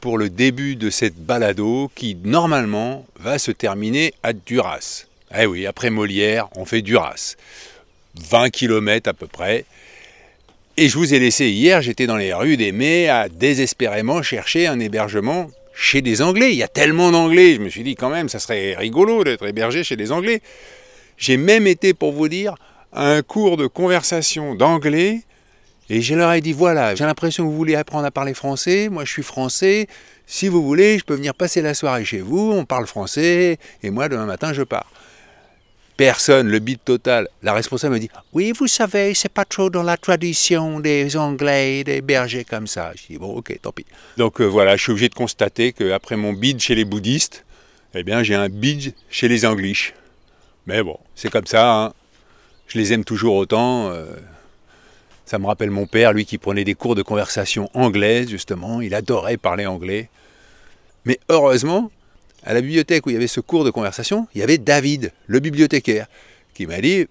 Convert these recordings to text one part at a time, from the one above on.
pour le début de cette balado qui normalement va se terminer à Duras. Eh oui, après Molière, on fait Duras. 20 km à peu près. Et je vous ai laissé hier, j'étais dans les rues d'Aimé à désespérément chercher un hébergement chez des Anglais. Il y a tellement d'Anglais, je me suis dit quand même, ça serait rigolo d'être hébergé chez des Anglais. J'ai même été, pour vous dire, à un cours de conversation d'anglais et je leur ai dit voilà, j'ai l'impression que vous voulez apprendre à parler français, moi je suis français, si vous voulez, je peux venir passer la soirée chez vous, on parle français, et moi demain matin je pars. Personne, le bide total. La responsable me dit Oui, vous savez, c'est pas trop dans la tradition des Anglais, des bergers comme ça. Je dis Bon, ok, tant pis. Donc euh, voilà, je suis obligé de constater qu'après mon bide chez les bouddhistes, eh bien j'ai un bide chez les Anglish. Mais bon, c'est comme ça, hein. je les aime toujours autant. euh, ça me rappelle mon père, lui qui prenait des cours de conversation anglaise, justement. Il adorait parler anglais. Mais heureusement, à la bibliothèque où il y avait ce cours de conversation, il y avait David, le bibliothécaire, qui m'a dit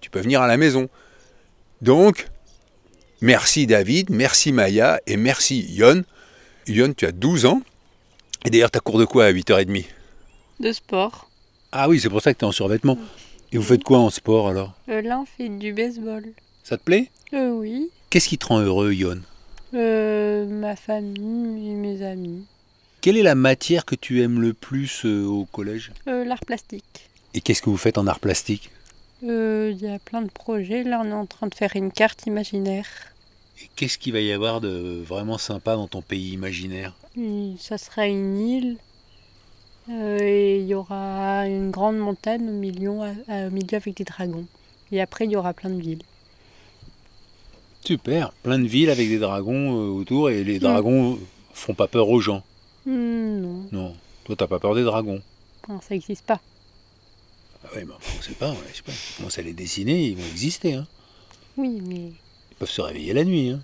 Tu peux venir à la maison. Donc, merci David, merci Maya et merci Yon. Yon, tu as 12 ans. Et d'ailleurs, tu as cours de quoi à 8h30 De sport. Ah oui, c'est pour ça que tu es en survêtement. Et vous faites quoi en sport alors? Euh, là, on fait du baseball. Ça te plaît? Euh, oui. Qu'est-ce qui te rend heureux, Yon? Euh, ma famille et mes amis. Quelle est la matière que tu aimes le plus euh, au collège? Euh, L'art plastique. Et qu'est-ce que vous faites en art plastique? Euh, Il y a plein de projets. Là, on est en train de faire une carte imaginaire. Et qu'est-ce qu'il va y avoir de vraiment sympa dans ton pays imaginaire? Ça sera une île. Et il y aura une grande montagne au milieu, à- au milieu avec des dragons. Et après, il y aura plein de villes. Super, plein de villes avec des dragons euh, autour et les dragons font pas peur aux gens. Hmm, non, Non, toi t'as pas peur des dragons. Non, ça n'existe pas. Ah ouais, mais on sait pas, ouais, je sais pas. Tu commences à les dessiner, ils vont exister. Hein. Oui, mais Ils peuvent se réveiller la nuit. Hein.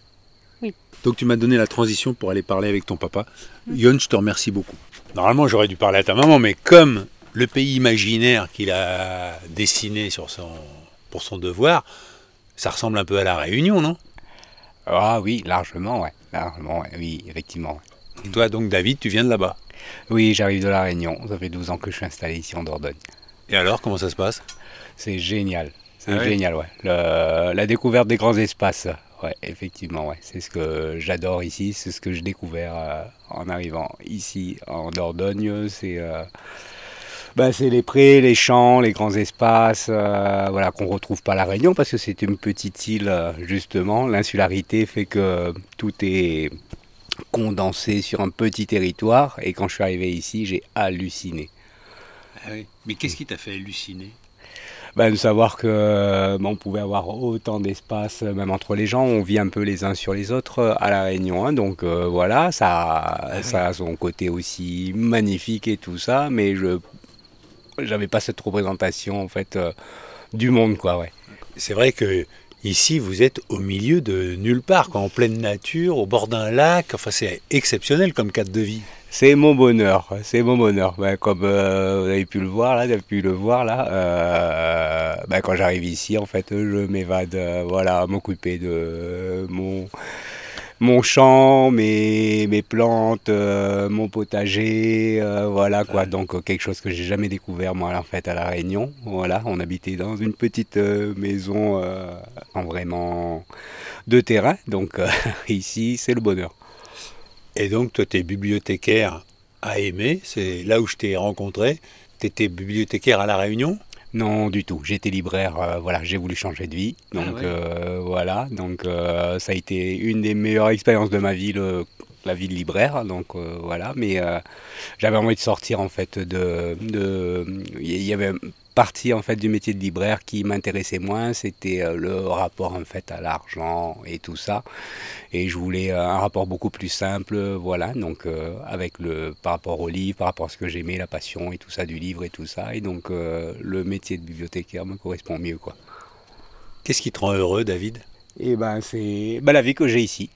Oui. Donc tu m'as donné la transition pour aller parler avec ton papa. Yon, je te remercie beaucoup. Normalement, j'aurais dû parler à ta maman, mais comme le pays imaginaire qu'il a dessiné sur son, pour son devoir, ça ressemble un peu à la Réunion, non? Ah oui, largement, ouais. Largement, ouais. oui, effectivement. ouais. Et Toi, donc, David, tu viens de là-bas? Oui, j'arrive de La Réunion. Ça fait 12 ans que je suis installé ici en Dordogne. Et alors, comment ça se passe? C'est génial. C'est Ah ouais? génial, ouais. Le- la découverte des grands espaces. Ouais, effectivement, ouais. C'est ce que j'adore ici. C'est ce que j'ai découvert euh, en arrivant ici en Dordogne. C'est euh, bah, c'est les prés, les champs, les grands espaces, euh, voilà, qu'on retrouve pas à La Réunion parce que c'est une petite île, euh, justement. L'insularité fait que tout est condensé sur un petit territoire. Et quand je suis arrivé ici, j'ai halluciné. Mais qu'est-ce qui t'a fait halluciner? Ben, de savoir que euh, ben, on pouvait avoir autant d'espace, euh, même entre les gens, on vit un peu les uns sur les autres à la Réunion. hein. donc euh, voilà, ça, ça a son côté aussi magnifique et tout ça, mais je j'avais pas cette représentation en fait euh, du monde quoi, ouais. C'est vrai que ici, vous êtes au milieu de nulle part, quoi, en pleine nature, au bord d'un lac. Enfin, c'est exceptionnel comme cadre de vie. C'est mon bonheur, c'est mon bonheur. Ben, comme euh, vous avez pu le voir là, vous avez pu le voir là, euh, ben, quand j'arrive ici, en fait, je m'évade, voilà, m'occuper de mon mon champ, mes, mes plantes, euh, mon potager, euh, voilà quoi. Donc euh, quelque chose que j'ai jamais découvert moi en fait à la Réunion. Voilà, on habitait dans une petite maison en vraiment de terrain. Donc ici, c'est le bonheur. Et donc, toi, tu es bibliothécaire à Aimé, c'est là où je t'ai rencontré. Tu étais bibliothécaire à La Réunion? Non, du tout. J'étais libraire. euh, voilà, j'ai voulu changer de vie. Donc Ah ouais. euh, voilà. Donc euh, ça a été une des meilleures expériences de ma vie. Le, la vie de libraire, donc voilà. Mais j'avais envie de sortir en fait de, il y avait partie en fait du métier de libraire qui m'intéressait moins, c'était euh, le rapport en fait à l'argent et tout ça. Et je voulais euh, un rapport beaucoup plus simple, voilà. Donc euh, avec le par rapport au livre, par rapport à ce que j'aimais, la passion et tout ça du livre et tout ça. Et donc le métier de bibliothécaire me correspond mieux quoi. Qu'est-ce qui te rend heureux, David? Eh ben c'est ben, la vie que j'ai ici.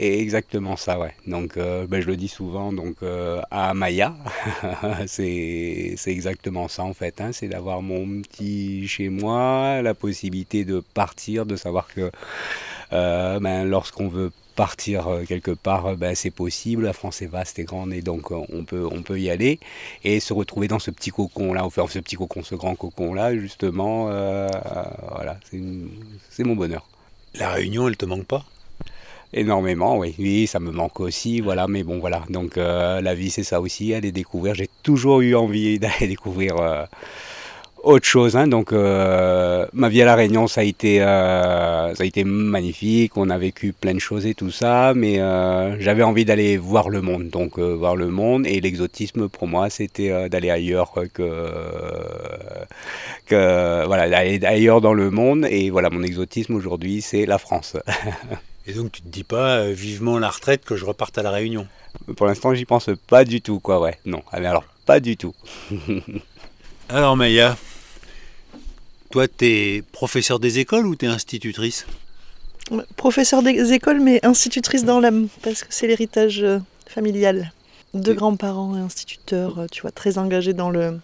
Et exactement ça, ouais. Donc, euh, ben, je le dis souvent, donc euh, à Maya, c'est exactement ça en fait. Hein. c'est d'avoir mon petit chez moi, la possibilité de partir, de savoir que euh, ben, lorsqu'on veut partir quelque part, ben, c'est possible. La France est vaste et grande et donc on peut, on peut y aller et se retrouver dans ce petit cocon là, enfin ce petit cocon, ce grand cocon là, justement. voilà, c'est mon bonheur. La Réunion, elle te manque pas? Énormément, oui. Ça me manque aussi, voilà. Mais bon, voilà. Donc euh, la vie, c'est ça aussi, aller découvrir. J'ai toujours eu envie d'aller découvrir euh, autre chose. Hein. Donc euh, ma vie à la Réunion, ça a été, ça a été magnifique. On a vécu plein de choses et tout ça, mais j'avais envie d'aller voir le monde. Donc voir le monde et l'exotisme pour moi, c'était d'aller ailleurs que, que voilà, d'aller ailleurs dans le monde. Et voilà, mon exotisme aujourd'hui, c'est la France. Et donc tu te dis pas euh, vivement la retraite que je reparte à la Réunion Pour l'instant, j'y pense pas du tout, quoi, ouais. Non, ah, alors pas du tout. alors Maya, toi, tu es professeur des écoles ou tu es institutrice Professeur des écoles, mais institutrice dans l'âme, parce que c'est l'héritage euh, familial. de grands-parents et instituteurs, euh, tu vois, très engagés dans le,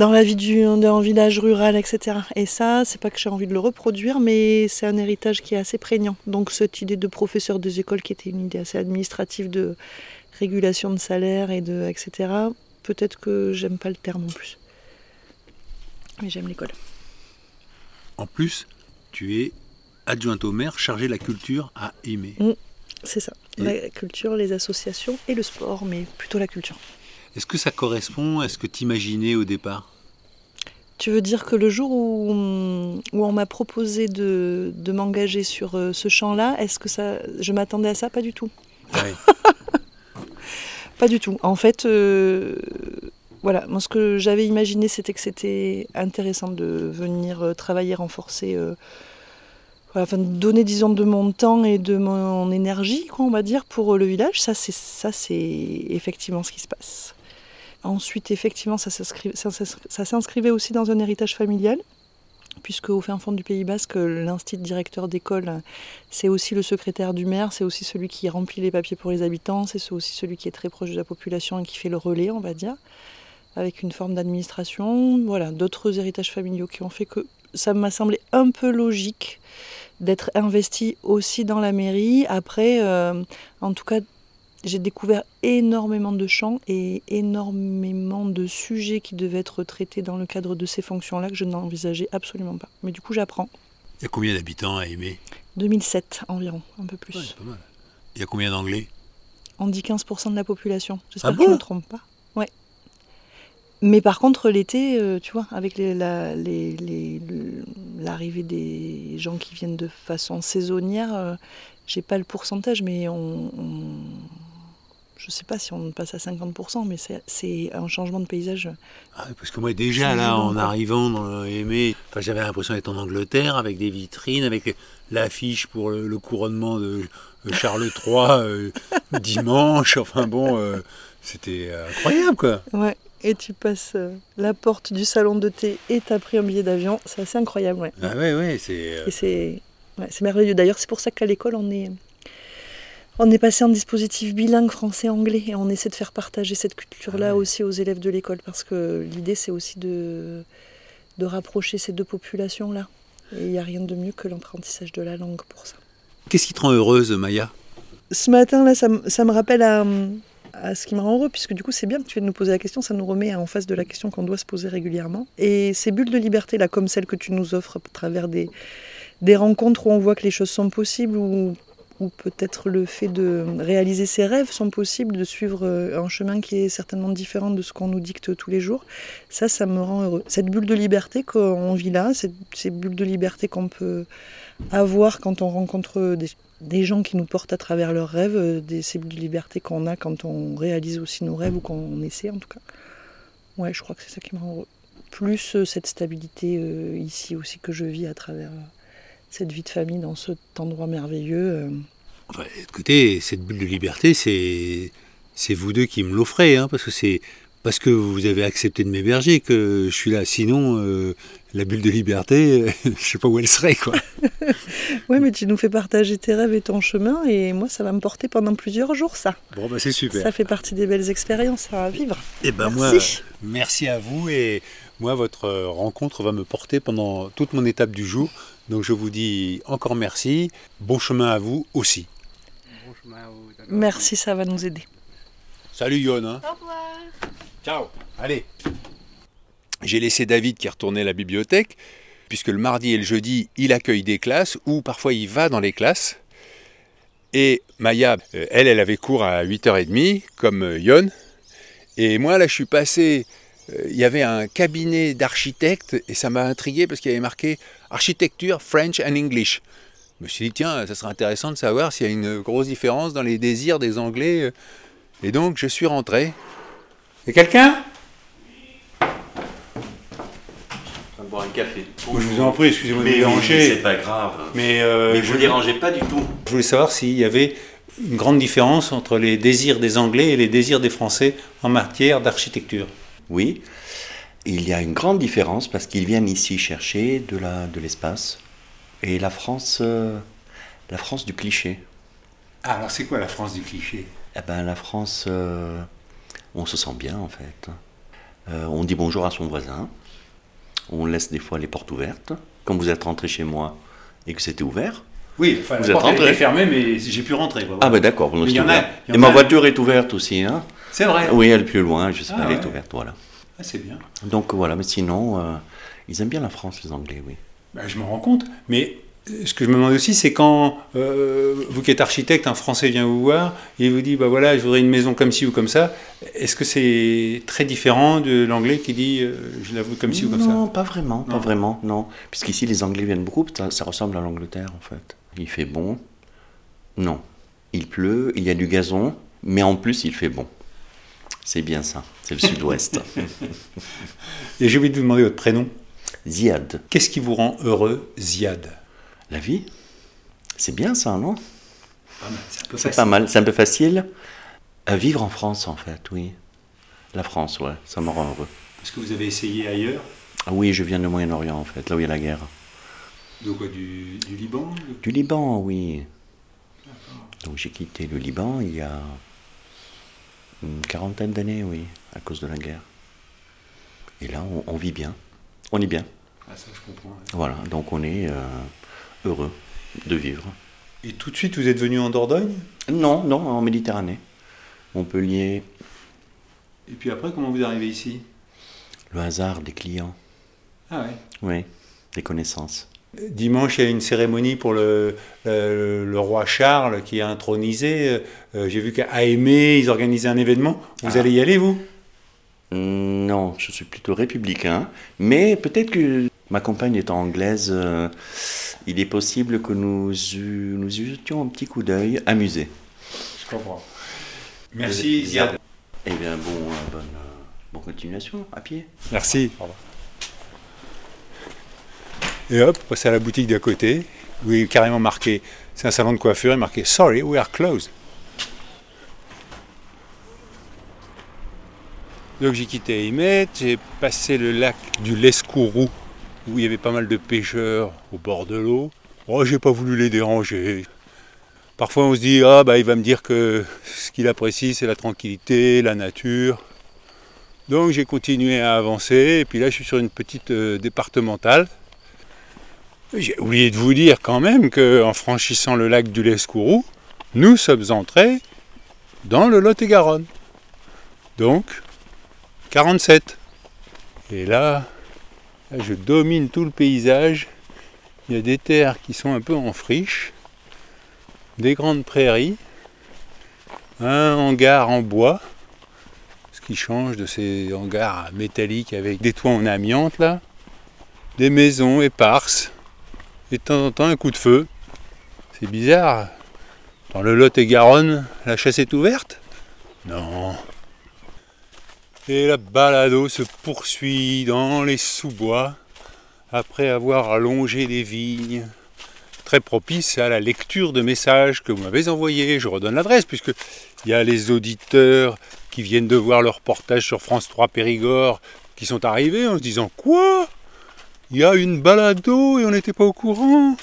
dans la vie d'un village rural, etc. Et ça, c'est pas que j'ai envie de le reproduire, mais c'est un héritage qui est assez prégnant. Donc cette idée de professeur des écoles, qui était une idée assez administrative de régulation de salaire et de etc. Peut-être que j'aime pas le terme en plus, mais j'aime l'école. En plus, tu es adjointe au maire chargée de la culture à aimer. Mmh, c'est ça, la culture, les associations et le sport, mais plutôt la culture. Est-ce que ça correspond à ce que tu imaginais au départ? Tu veux dire que le jour où, où on m'a proposé de, de m'engager sur euh, ce champ-là, est-ce que ça, je m'attendais à ça? Pas du tout. pas du tout. En fait, euh, voilà, moi ce que j'avais imaginé, c'était que c'était intéressant de venir euh, travailler, renforcer enfin, donner disons de mon temps et de mon énergie, quoi, on va dire, pour le village, ça c'est ça c'est effectivement ce qui se passe. Ensuite, effectivement, ça s'inscrivait aussi dans un héritage familial, puisque au fin fond du Pays Basque, l'institut directeur d'école, c'est aussi le secrétaire du maire, c'est aussi celui qui remplit les papiers pour les habitants, c'est aussi celui qui est très proche de la population et qui fait le relais, on va dire, avec une forme d'administration. Voilà, d'autres héritages familiaux qui ont fait que ça m'a semblé un peu logique d'être investi aussi dans la mairie. Après, euh, en tout cas, j'ai découvert énormément de champs et énormément de sujets qui devaient être traités dans le cadre de ces fonctions-là que je n'envisageais absolument pas. Mais du coup, j'apprends. Il y a combien d'habitants à Aimé 2007 environ, un peu plus. pas mal. Il y a combien d'anglais? On dit 15% de la population. J'espère ah que je ne me trompe pas. Ouais. Mais par contre, l'été, euh, tu vois, avec l'arrivée des gens qui viennent de façon saisonnière, euh, j'ai pas le pourcentage, mais on je ne sais pas si on passe à 50%, mais c'est un changement de paysage. Ah, parce que moi, déjà, là, en arrivant dans Aimé, j'avais l'impression d'être en Angleterre avec des vitrines, avec l'affiche pour le, couronnement de Charles III euh, dimanche. Enfin bon, euh, c'était incroyable, quoi. Ouais. Et tu passes euh, la porte du salon de thé et tu as pris un billet d'avion. C'est assez incroyable, ouais. Ah ouais, ouais, c'est... c'est merveilleux. D'ailleurs, c'est pour ça qu'à l'école, on est on est passé en dispositif bilingue français-anglais et on essaie de faire partager cette culture-là ah aussi aux élèves de l'école parce que l'idée c'est aussi de, de rapprocher ces deux populations-là. Et il n'y a rien de mieux que l'apprentissage de la langue pour ça. Qu'est-ce qui te rend heureuse, Maya? Ce matin, là, ça, me rappelle à, ce qui me rend heureux, puisque du coup, c'est bien que tu viennes nous poser la question, ça nous remet en face de la question qu'on doit se poser régulièrement. Et ces bulles de liberté, là, comme celles que tu nous offres à travers des, des rencontres où on voit que les choses sont possibles, où où peut-être le fait de réaliser ses rêves sont possibles, de suivre euh, un chemin qui est certainement différent de ce qu'on nous dicte tous les jours, ça, ça me rend heureux. Cette bulle de liberté qu'on vit là, ces bulles de liberté qu'on peut avoir quand on rencontre des, gens qui nous portent à travers leurs rêves, euh, ces bulles de liberté qu'on a quand on réalise aussi nos rêves ou qu'on essaie en tout cas. Ouais, je crois que c'est ça qui me rend heureux. Plus euh, cette stabilité ici aussi que je vis à travers cette vie de famille dans cet endroit merveilleux. Euh. Enfin, écoutez, cette bulle de liberté, c'est c'est vous deux qui me l'offrez, hein, parce que c'est parce que vous avez accepté de m'héberger que je suis là. Sinon, euh, la bulle de liberté, je ne sais pas où elle serait, quoi. oui, mais tu nous fais partager tes rêves et ton chemin, et moi, ça va me porter pendant plusieurs jours, ça. Bon, bah c'est super. Ça fait partie des belles expériences à vivre. Et eh ben moi, merci à vous, et moi, votre rencontre va me porter pendant toute mon étape du jour. Donc je vous dis encore merci. Bon chemin à vous aussi. Bon chemin à vous. Merci, ça va nous aider. Salut Yon. Hein. Au revoir. Ciao. Allez. J'ai laissé David qui retourné à la bibliothèque, puisque le mardi et le jeudi, il accueille des classes, ou parfois il va dans les classes. Et Maya, euh, elle, elle avait cours à 8h30, comme euh, Yon. Et moi, là, je suis passé euh, il y avait un cabinet d'architectes et ça m'a intrigué parce qu'il y avait marqué architecture French and English. Je me suis dit, tiens, ça serait intéressant de savoir s'il y a une grosse différence dans les désirs des Anglais. Et donc, je suis rentré. Et quelqu'un? Boire un café. je vous en prie, excusez-moi de vous déranger. c'est pas grave. Mais, euh, mais vous ne dérangez pas du tout. Je voulais savoir s'il y avait une grande différence entre les désirs des Anglais et les désirs des Français en matière d'architecture. Oui, il y a une grande différence parce qu'ils viennent ici chercher de, la, de l'espace. Et la France, euh, la France du cliché. Ah, alors c'est quoi la France du cliché? Eh ben, la France, euh, on se sent bien en fait. Euh, on dit bonjour à son voisin. On laisse des fois les portes ouvertes. Quand vous êtes rentré chez moi et que c'était ouvert, oui, enfin, vous êtes rentré. fermé, mais j'ai pu rentrer. Ah ben d'accord, Et ma voiture est ouverte aussi, hein C'est vrai. Oui, elle est plus loin, je sais pas, ah elle est ouverte, voilà. Ah, c'est bien. Donc voilà, mais sinon, euh, ils aiment bien la France, les Anglais, oui. Ben, je me rends compte, mais ce que je me demande aussi, c'est quand euh, vous qui êtes architecte, un Français vient vous voir et il vous dit, bah voilà, je voudrais une maison comme ci ou comme ça. Est-ce que c'est très différent de l'anglais qui dit, je la veux comme ci ou comme ça? Non, pas vraiment, pas vraiment, non. Puisqu'ici, les Anglais viennent beaucoup, ça, ça ressemble à l'Angleterre en fait. Il fait bon, non. Il pleut, il y a du gazon, mais en plus il fait bon. C'est bien ça, c'est le sud-ouest. Et j'ai oublié de vous demander votre prénom. Ziad. Qu'est-ce qui vous rend heureux, Ziad? La vie. C'est bien ça, non? C'est pas mal, c'est un peu facile. À vivre en France, en fait, oui. La France, ouais, ça me rend heureux. Est-ce que vous avez essayé ailleurs? Ah Oui, je viens du Moyen-Orient, en fait, là où il y a la guerre. Quoi, du, Liban? Du Liban, oui. Donc j'ai quitté le Liban il y a une quarantaine d'années, oui, à cause de la guerre. Et là, on, vit bien. On est bien. Ah, ça, je comprends. Voilà, donc on est euh, heureux de vivre. Et tout de suite, vous êtes venu en Dordogne? Non, non, en Méditerranée. Montpellier. Et puis après, comment vous arrivez ici? Le hasard des clients. Ah ouais Oui, des connaissances. Dimanche, il y a une cérémonie pour le, le, roi Charles qui est intronisé. Euh, j'ai vu qu'à Aimé, ils organisaient un événement. Vous ah. allez y aller, vous? Non, je suis plutôt républicain. Mais peut-être que ma compagne étant anglaise, euh, il est possible que nous, nous jetions un petit coup d'œil amusé. Je comprends. Merci, Ziad. Eh bien, bon, euh, bonne, bonne continuation à pied. Merci. Au revoir. Et hop, passer à la boutique d'à côté, où il est carrément marqué, c'est un salon de coiffure, il est marqué Sorry, we are closed. Donc j'ai quitté Aymet, j'ai passé le lac du Lescourou, où il y avait pas mal de pêcheurs au bord de l'eau. Oh, j'ai pas voulu les déranger. Parfois on se dit, ah bah il va me dire que ce qu'il apprécie c'est la tranquillité, la nature. Donc j'ai continué à avancer, et puis là je suis sur une petite euh, départementale. J'ai oublié de vous dire quand même qu'en franchissant le lac du Lescourou, nous sommes entrés dans le Lot-et-Garonne. Donc, 47. Et là, je domine tout le paysage. Il y a des terres qui sont un peu en friche. des grandes prairies, un hangar en bois, ce qui change de ces hangars métalliques avec des toits en amiante là, des maisons éparses, et de temps en temps un coup de feu. C'est bizarre. Dans le Lot et Garonne, la chasse est ouverte? Non. Et la balado se poursuit dans les sous-bois après avoir allongé les vignes. Très propice à la lecture de messages que vous m'avez envoyés. Je redonne l'adresse puisque il y a les auditeurs qui viennent de voir le reportage sur France 3 Périgord qui sont arrivés en se disant Quoi? Il y a une balado et on n'était pas au courant?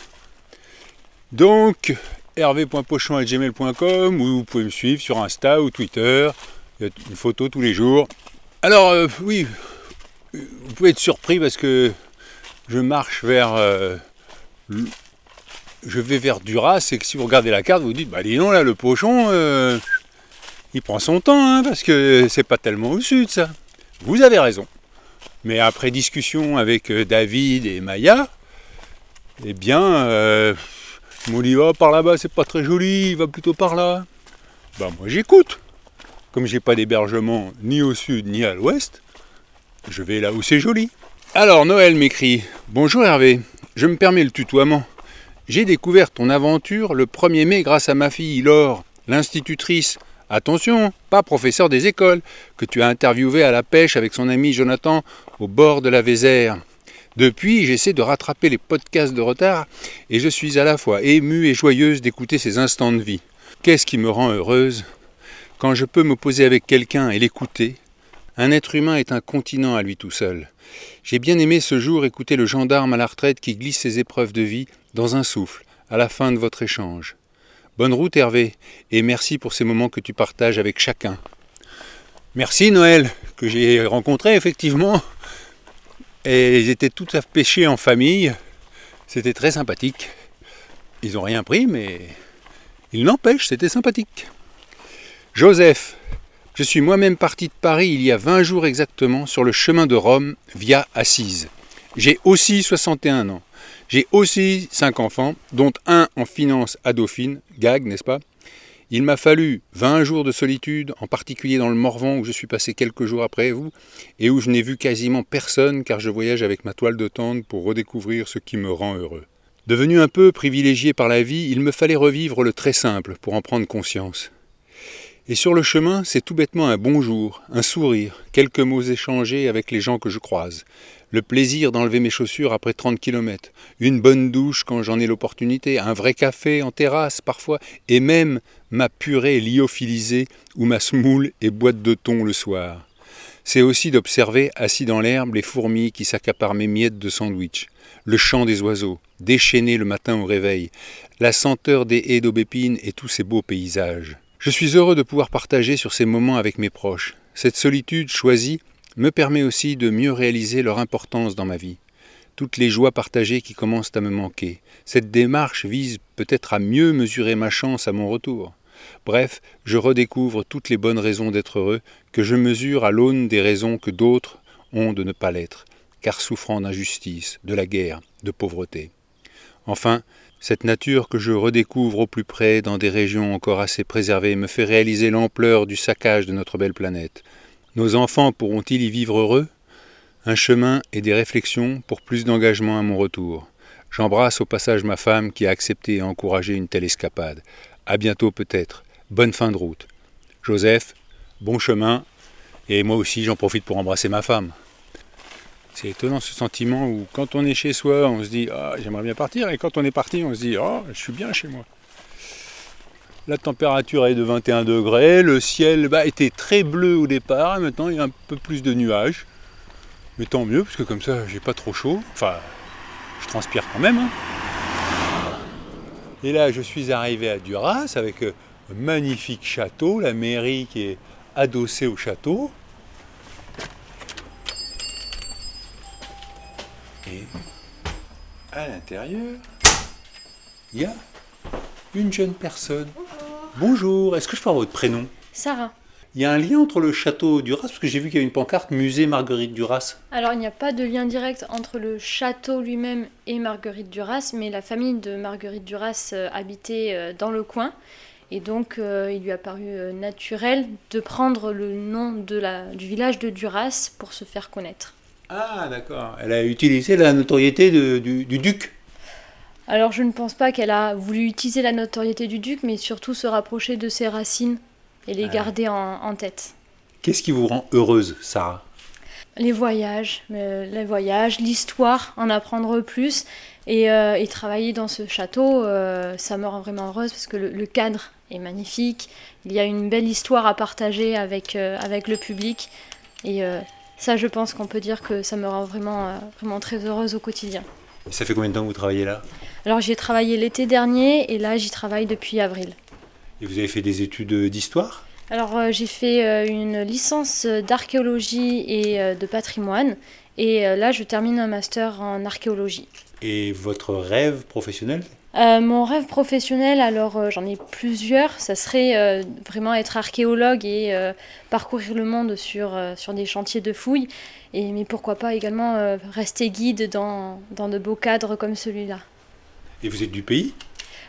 Donc, hervé.pochon.gmail.com ou vous pouvez me suivre sur Insta ou Twitter. Il y a une photo tous les jours. Alors, euh, oui, vous pouvez être surpris parce que je marche vers. euh, je vais vers Duras et que si vous regardez la carte, vous dites bah dis donc là, le pochon, euh, il prend son temps hein, parce que c'est pas tellement au sud ça. Vous avez raison. Mais après discussion avec David et Maya, eh bien, euh, ils oh, par là-bas c'est pas très joli, va plutôt par là. Bah moi j'écoute. Comme j'ai pas d'hébergement ni au sud ni à l'ouest, je vais là où c'est joli. Alors Noël m'écrit Bonjour Hervé, je me permets le tutoiement. J'ai découvert ton aventure le 1er mai grâce à ma fille Laure, l'institutrice. Attention, pas professeur des écoles, que tu as interviewé à la pêche avec son ami Jonathan au bord de la Vézère. Depuis, j'essaie de rattraper les podcasts de retard et je suis à la fois émue et joyeuse d'écouter ces instants de vie. Qu'est-ce qui me rend heureuse? Quand je peux me poser avec quelqu'un et l'écouter, un être humain est un continent à lui tout seul. J'ai bien aimé ce jour écouter le gendarme à la retraite qui glisse ses épreuves de vie dans un souffle, à la fin de votre échange. Bonne route Hervé, et merci pour ces moments que tu partages avec chacun. Merci Noël, que j'ai rencontré effectivement. Et ils étaient tous à pêcher en famille. C'était très sympathique. Ils n'ont rien pris, mais il n'empêche, c'était sympathique. Joseph, je suis moi-même parti de Paris il y a 20 jours exactement sur le chemin de Rome via Assise. J'ai aussi 61 ans. J'ai aussi 5 enfants, dont un en finance à Dauphine, gag, n'est-ce pas? Il m'a fallu 20 jours de solitude, en particulier dans le Morvan où je suis passé quelques jours après vous, et où je n'ai vu quasiment personne car je voyage avec ma toile de tente pour redécouvrir ce qui me rend heureux. Devenu un peu privilégié par la vie, il me fallait revivre le très simple pour en prendre conscience. Et sur le chemin, c'est tout bêtement un bonjour, un sourire, quelques mots échangés avec les gens que je croise, le plaisir d'enlever mes chaussures après 30 kilomètres, une bonne douche quand j'en ai l'opportunité, un vrai café en terrasse parfois, et même ma purée lyophilisée ou ma semoule et boîte de thon le soir. C'est aussi d'observer, assis dans l'herbe, les fourmis qui s'accaparent mes miettes de sandwich, le chant des oiseaux, déchaînés le matin au réveil, la senteur des haies d'aubépine et tous ces beaux paysages. Je suis heureux de pouvoir partager sur ces moments avec mes proches. Cette solitude choisie me permet aussi de mieux réaliser leur importance dans ma vie. Toutes les joies partagées qui commencent à me manquer. Cette démarche vise peut-être à mieux mesurer ma chance à mon retour. Bref, je redécouvre toutes les bonnes raisons d'être heureux que je mesure à l'aune des raisons que d'autres ont de ne pas l'être, car souffrant d'injustice, de la guerre, de pauvreté. Enfin, cette nature que je redécouvre au plus près dans des régions encore assez préservées me fait réaliser l'ampleur du saccage de notre belle planète. Nos enfants pourront-ils y vivre heureux? Un chemin et des réflexions pour plus d'engagement à mon retour. J'embrasse au passage ma femme qui a accepté et encouragé une telle escapade. À bientôt peut-être. Bonne fin de route. Joseph, bon chemin. Et moi aussi j'en profite pour embrasser ma femme. C'est étonnant ce sentiment où quand on est chez soi, on se dit ah, j'aimerais bien partir et quand on est parti, on se dit oh, je suis bien chez moi. La température est de 21 degrés, le ciel bah, était très bleu au départ, maintenant il y a un peu plus de nuages. Mais tant mieux, parce que comme ça j'ai pas trop chaud. Enfin, je transpire quand même. hein. Et là je suis arrivé à Duras avec euh, un magnifique château, la mairie qui est adossée au château. Et à l'intérieur, il y a une jeune personne. Bonjour, est-ce que je peux avoir votre prénom? Sarah, Il y a un lien entre le château Duras, parce que j'ai vu qu'il y a une pancarte musée Marguerite Duras. Alors il n'y a pas de lien direct entre le château lui-même et Marguerite Duras, mais la famille de Marguerite Duras euh, habitait euh, dans le coin. Et donc euh, il lui a paru naturel de prendre le nom de la, du village de Duras pour se faire connaître. Ah, d'accord. Elle a utilisé la notoriété de- du, du duc. Alors je ne pense pas qu'elle a voulu utiliser la notoriété du duc, mais surtout se rapprocher de ses racines et les Ah. garder en, en tête. Qu'est-ce qui vous rend heureuse, Sarah? Les voyages, euh, les voyages, l'histoire, en apprendre plus et, euh, et travailler dans ce château, euh, ça me rend vraiment heureuse parce que le, le cadre est magnifique. Il y a une belle histoire à partager avec, avec le public et ça, je pense qu'on peut dire que ça me rend vraiment, euh, vraiment très heureuse au quotidien. Ça fait combien de temps que vous travaillez là? Alors j'y ai travaillé l'été dernier et là j'y travaille depuis avril. Et vous avez fait des études d'histoire? Alors euh, j'ai fait euh, une licence d'archéologie et euh, de patrimoine et là je termine un master en archéologie. Et votre rêve professionnel? Euh, mon rêve professionnel, alors euh, j'en ai plusieurs, ça serait euh, vraiment être archéologue et parcourir le monde sur, sur des chantiers de fouilles, et, mais pourquoi pas également rester guide dans, dans de beaux cadres comme celui-là. Et vous êtes du pays?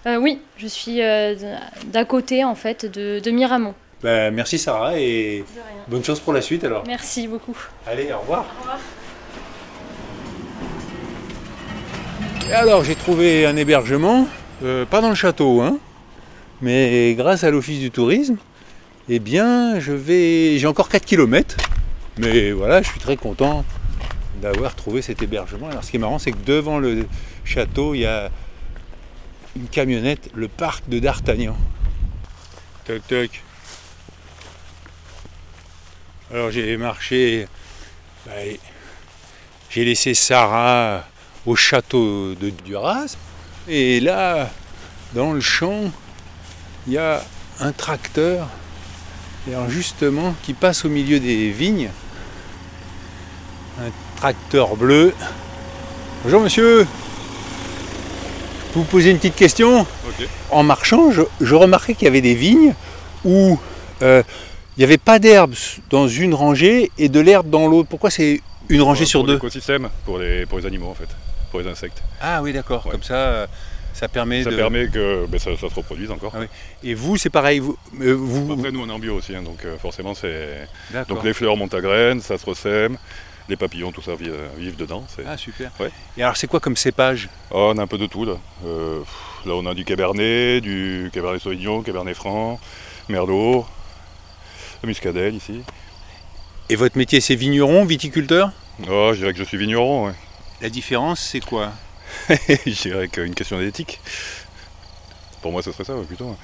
Oui, je suis d'à côté en fait de, de Miramont. Bah, Merci Sarah et bonne chance pour la suite alors. Merci beaucoup. Allez, au revoir. Et alors, j'ai trouvé un hébergement, euh, pas dans le château, hein, mais grâce à l'office du tourisme, eh bien, je vais. J'ai encore 4 km, mais voilà, je suis très content d'avoir trouvé cet hébergement. Alors, ce qui est marrant, c'est que devant le château, il y a une camionnette, le parc de D'Artagnan. Toc toc. Alors, j'ai marché bah, j'ai laissé Sarah au château de Duras. Et là, dans le champ, il y a un tracteur, et alors justement, qui passe au milieu des vignes. Un tracteur bleu. Bonjour monsieur. Vous poser une petite question En marchant, je, je remarquais qu'il y avait des vignes où euh, il n'y avait pas d'herbe dans une rangée et de l'herbe dans l'autre. Pourquoi c'est une rangée sur pour deux? l'écosystème, pour les, pour les animaux en fait, pour les insectes. Ah oui, d'accord. Ouais. Comme ça, euh, ça permet Ça de. permet que ben, ça, ça se reproduise encore. Ah oui. Et vous, c'est pareil. Vous, euh, vous... Après, nous on est en bio aussi, hein, donc euh, forcément c'est. Donc les fleurs montent à graines, ça se ressème, les papillons, tout ça vivent, vivent dedans. c'est- Ah super. Ouais. Et alors, c'est quoi comme cépage? Oh, on a un peu de tout là. Euh, là on a du cabernet, du cabernet sauvignon, cabernet franc, merlot, le muscadelle ici. Et votre métier, c'est vigneron, viticulteur? Oh, je dirais que je suis vigneron, ouais. La différence, c'est quoi je dirais qu'une question d'éthique. Pour moi, ce serait ça, ouais, plutôt.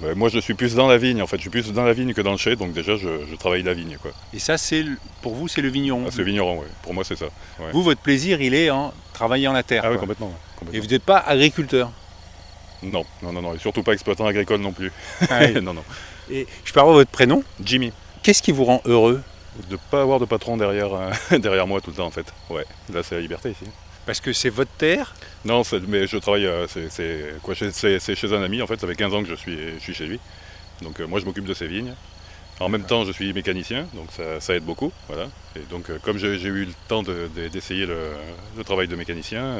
Ouais, moi, je suis plus dans la vigne, en fait. Je suis plus dans la vigne que dans le chai, donc déjà, je, je travaille la vigne, quoi. Et ça, c'est le- pour vous, c'est le vigneron. Ah, c'est vigneron, ouais. Pour moi, c'est ça. ouais. Vous, votre plaisir, il est en travaillant la terre. Ah oui, complètement. Et vous n'êtes pas agriculteur. Non, non, non, non. Et surtout pas exploitant agricole non plus. Ah oui. non, non. Et je peux avoir votre prénom Jimmy. Qu'est-ce qui vous rend heureux De pas avoir de patron derrière, euh, derrière moi tout le temps, en fait. Ouais. Là, c'est la liberté ici. Parce que c'est votre terre? Non, mais je travaille, euh, c'est- quoi, chez- c'est c'est chez un ami, en fait. Ça fait 15 ans que je suis, je suis chez lui. Donc, euh, moi, je m'occupe de ses vignes. En même temps, je suis mécanicien, donc ça, ça aide beaucoup. Voilà. Et donc, comme j'ai eu le temps de- de- d'essayer le, le travail de mécanicien,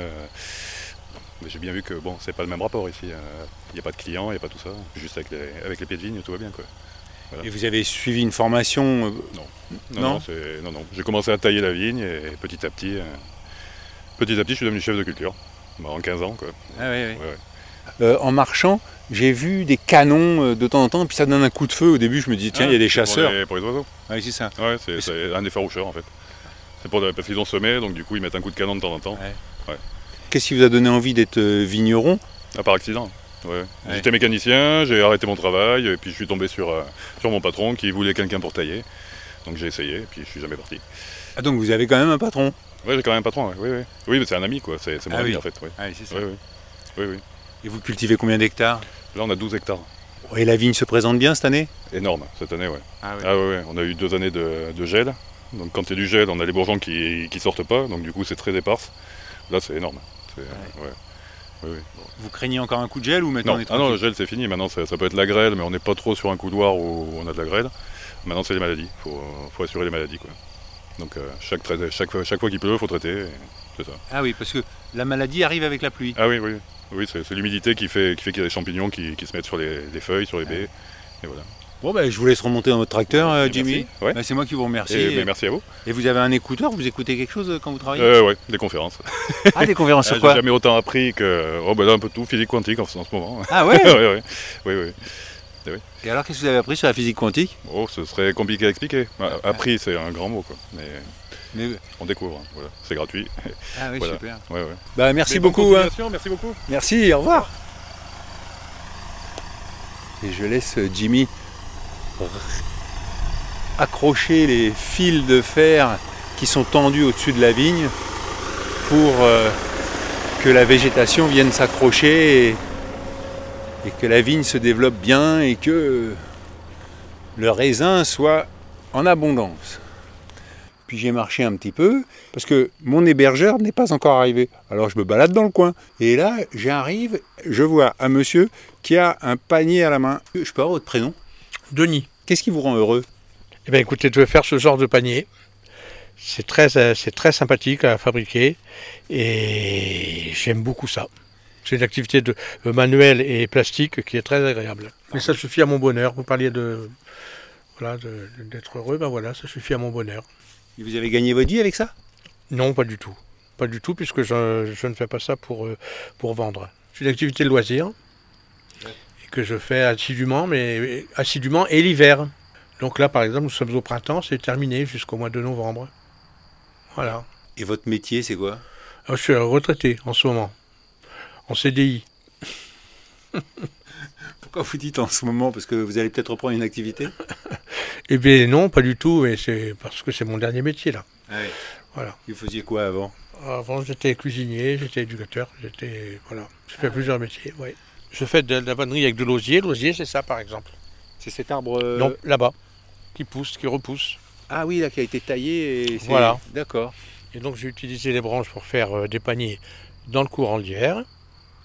j'ai bien vu que bon, c'est pas le même rapport ici. Il n'y a pas de clients, il n'y a pas tout ça. Juste avec les, avec les pieds de vigne, tout va bien. Quoi. Voilà. Et vous avez suivi une formation euh, Non, Non non, non, non. J'ai commencé à tailler la vigne et petit à petit, euh, petit à petit, je suis devenu chef de culture. Bah, en 15 ans, quoi. Ah oui, oui. Ouais, ouais. Euh, en marchant, j'ai vu des canons euh, de temps en temps, puis ça donne un coup de feu. Au début, je me dis, tiens, il y a Ah, des c'est pour chasseurs. les- Pour les, oiseaux. Ah oui, c'est ça. Ouais, c'est Et un des faroucheurs en fait. C'est pour parce qu'ils ont semé, donc du coup ils mettent un coup de canon de temps en temps. Qu'est-ce qui vous a donné envie d'être vigneron? À part accident. Ouais. Ouais. J'étais mécanicien, j'ai arrêté mon travail, et puis je suis tombé sur, euh, sur mon patron qui voulait quelqu'un pour tailler. Donc j'ai essayé, et puis je suis jamais parti. Ah donc vous avez quand même un patron Ouais, j'ai quand même un patron, ouais. oui, oui. Oui, mais c'est un ami, quoi. C'est mon Ah ami oui. en fait. Ouais. Ah oui, c'est Oui, oui. oui, oui. Et vous cultivez combien d'hectares Là on a 12 hectares. Et la vigne se présente bien cette année Énorme cette année, ouais. Ah Ah ouais, on a eu deux années de, de gel. Donc quand il y a du gel, on a les bourgeons qui, qui sortent pas, donc du coup c'est très éparse. Là c'est énorme. Ouais. Oui, oui. Vous craignez encore un coup de gel ou maintenant Non, on est ah non, le gel c'est fini. Maintenant ça, ça peut être la grêle, mais on n'est pas trop sur un couloir où on a de la grêle. Maintenant, c'est les maladies. Il faut, faut assurer les maladies. Quoi. Donc, euh, chaque, chaque, fois- chaque fois qu'il pleut, il faut traiter. C'est ça. Ah oui, parce que la maladie arrive avec la pluie. Ah oui, oui. Oui, c'est c'est l'humidité qui fait, qui fait qu'il y a des champignons qui, qui se mettent sur les, les feuilles, sur les baies. Et voilà. Bon, ben, je vous laisse remonter dans votre tracteur, euh, Jimmy. merci. Ouais. Ben, c'est moi qui vous remercie. Et, Et, mais merci à vous. et vous avez un écouteur Vous écoutez quelque chose euh, quand vous travaillez? Euh, ouais, des conférences. Ah, des conférences Ah, sur J'ai quoi jamais autant appris que. Oh, ben là, un peu tout, physique quantique en, en ce moment. Ah ouais? Ouais, ouais. Oui, oui. Et alors, qu'est-ce que vous avez appris sur la physique quantique? Oh, ce serait compliqué à expliquer. Ah, Appris, c'est un grand mot, quoi. Mais Mais- on découvre, hein, voilà. C'est gratuit. Ah oui, Voilà. super. Ouais, ouais. Bah, merci Mais beaucoup. hein. Merci beaucoup. Merci, au revoir. Et je laisse Jimmy accrocher les fils de fer qui sont tendus au-dessus de la vigne pour euh, que la végétation vienne s'accrocher et, et que la vigne se développe bien et que le raisin soit en abondance. Puis j'ai marché un petit peu parce que mon hébergeur n'est pas encore arrivé. Alors je me balade dans le coin. Et là, j'arrive, je vois un monsieur qui a un panier à la main. Je peux avoir votre prénom? Denis. Qu'est-ce qui vous rend heureux? Eh bien, écoutez, je vais faire ce genre de panier. C'est très, euh, c'est très sympathique à fabriquer et j'aime beaucoup ça. C'est une activité de, euh, manuelle et plastique qui est très agréable. Mais ça suffit à mon bonheur. Vous parliez de voilà d'être heureux, ben voilà, ça suffit à mon bonheur. Et Vous avez gagné votre vie avec ça? Non, pas du tout. Pas du tout, puisque je, je ne fais pas ça pour, euh, pour vendre. C'est une activité de loisir et que je fais assidûment, mais assidûment et l'hiver. Donc là, par exemple, nous sommes au printemps, c'est terminé jusqu'au mois de novembre. Voilà. Et votre métier, c'est quoi? Je suis retraité en ce moment, en CDI. Pourquoi vous dites en ce moment Parce que vous allez peut-être reprendre une activité? Eh bien non, pas du tout, mais c'est parce que c'est mon dernier métier là. Voilà. Vous faisiez quoi avant? Avant, j'étais cuisinier, j'étais éducateur, j'étais voilà. J'ai fait plusieurs métiers. Ouais. Je fais de la vannerie avec de l'osier. L'osier, c'est ça, par exemple. C'est cet arbre. euh, Non, là-bas, qui pousse, qui repousse. Ah oui, là, qui a été taillé. Et Voilà. D'accord. Et donc, j'ai utilisé les branches pour faire euh, des paniers dans le courant d'hiver.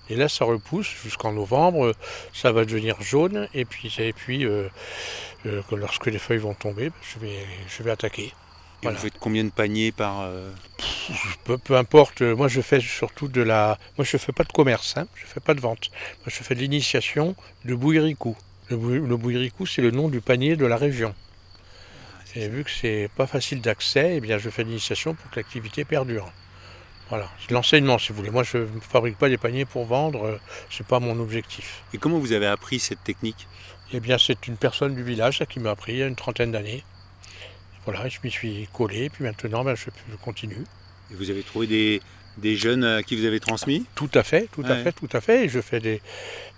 Et là, ça repousse jusqu'en novembre. Ça va devenir jaune. Et puis, et puis euh, euh, que lorsque les feuilles vont tomber, je vais, je vais attaquer. Et Voilà. vous faites combien de paniers par. euh, Peu, peu importe, moi je fais surtout de la. Moi je fais pas de commerce, hein, je fais pas de vente. Moi je fais de l'initiation de bouilliricou. Le, bou- le bouilliricou, c'est le nom du panier de la région. Et vu que c'est pas facile d'accès, eh bien je fais l'initiation pour que l'activité perdure. Voilà, c'est l'enseignement si vous voulez. Moi je ne fabrique pas des paniers pour vendre, euh, c'est pas mon objectif. Et comment vous avez appris cette technique? Eh bien c'est une personne du village ça, qui m'a appris il y a une trentaine d'années. Voilà, je m'y suis collé, puis maintenant ben, je, je continue. Et vous avez trouvé des, des jeunes à qui vous avez transmis? Tout à fait, tout à fait, tout à fait. Et je fais des,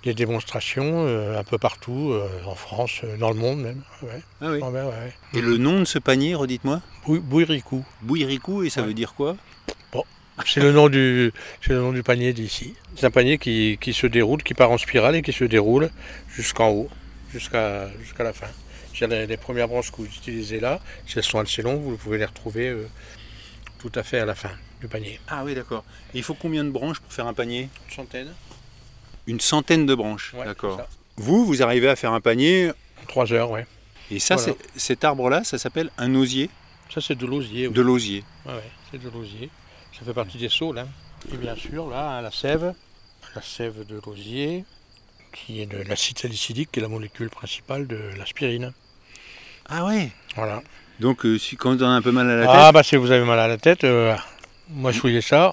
des démonstrations euh, un peu partout, euh, en France, euh, dans le monde même. Ouais. Ah oui. Ah ben, ouais. Et le nom de ce panier, redites-moi? Bou- Bouiricou. Bouiricou, et ça veut dire quoi? C'est le nom du, c'est le nom du panier d'ici. C'est un panier qui, qui se déroule, qui part en spirale et qui se déroule jusqu'en haut, jusqu'à jusqu'à la fin. C'est Les, les premières branches que vous utilisez là, si elles sont assez longues, vous pouvez les retrouver euh, tout à fait à la fin du panier. Ah oui, d'accord. Il faut combien de branches pour faire un panier? Une centaine. Une centaine de branches, Ouais, d'accord. Vous, vous arrivez à faire un panier, Trois heures, ouais. et ça, Voilà. cet arbre-là, ça s'appelle un osier? Ça c'est de l'osier. oui. de l'osier. Ouais, ouais, c'est de l'osier. Ça fait partie des saules. hein. Et bien sûr, là, hein, la sève, la sève de l'osier, qui est de l'acide salicylique, qui est la molécule principale de l'aspirine. Ah ouais Voilà. Donc, euh, si, quand on a un peu mal à la Ah, bah si vous avez mal à la tête, euh, moi je fouillais ça,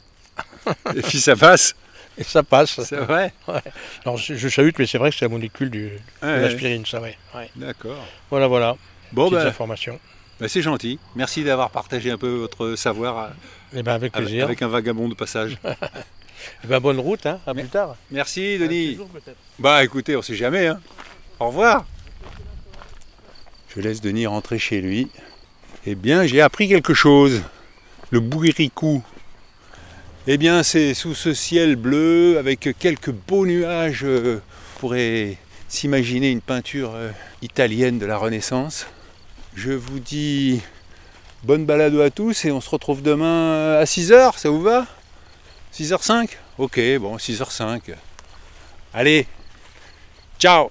tête, et puis ça passe. et ça passe. C'est vrai Alors je, je chahute, mais c'est vrai que c'est la molécule du, de ouais. l'aspirine, ça, ouais. ouais. D'accord. Voilà, voilà. Bon, Petites bah, informations. Bah, c'est gentil. Merci d'avoir partagé un peu votre savoir euh, Eh ben avec avec, plaisir. avec un vagabond de passage. Eh ben, bonne route, hein. À Mais- plus tard. Merci, Denis. toujours. Bah écoutez, on sait jamais. Hein. Au revoir. Je laisse Denis rentrer chez lui. Eh bien, j'ai appris quelque chose. Le bouiricou. Eh bien, c'est sous ce ciel bleu avec quelques beaux nuages. euh, On pourrait s'imaginer une peinture euh, italienne de la Renaissance. Je vous dis bonne balade à tous et on se retrouve demain à 6h, ça vous va? 6h05 Ok, bon, 6h05. Allez, ciao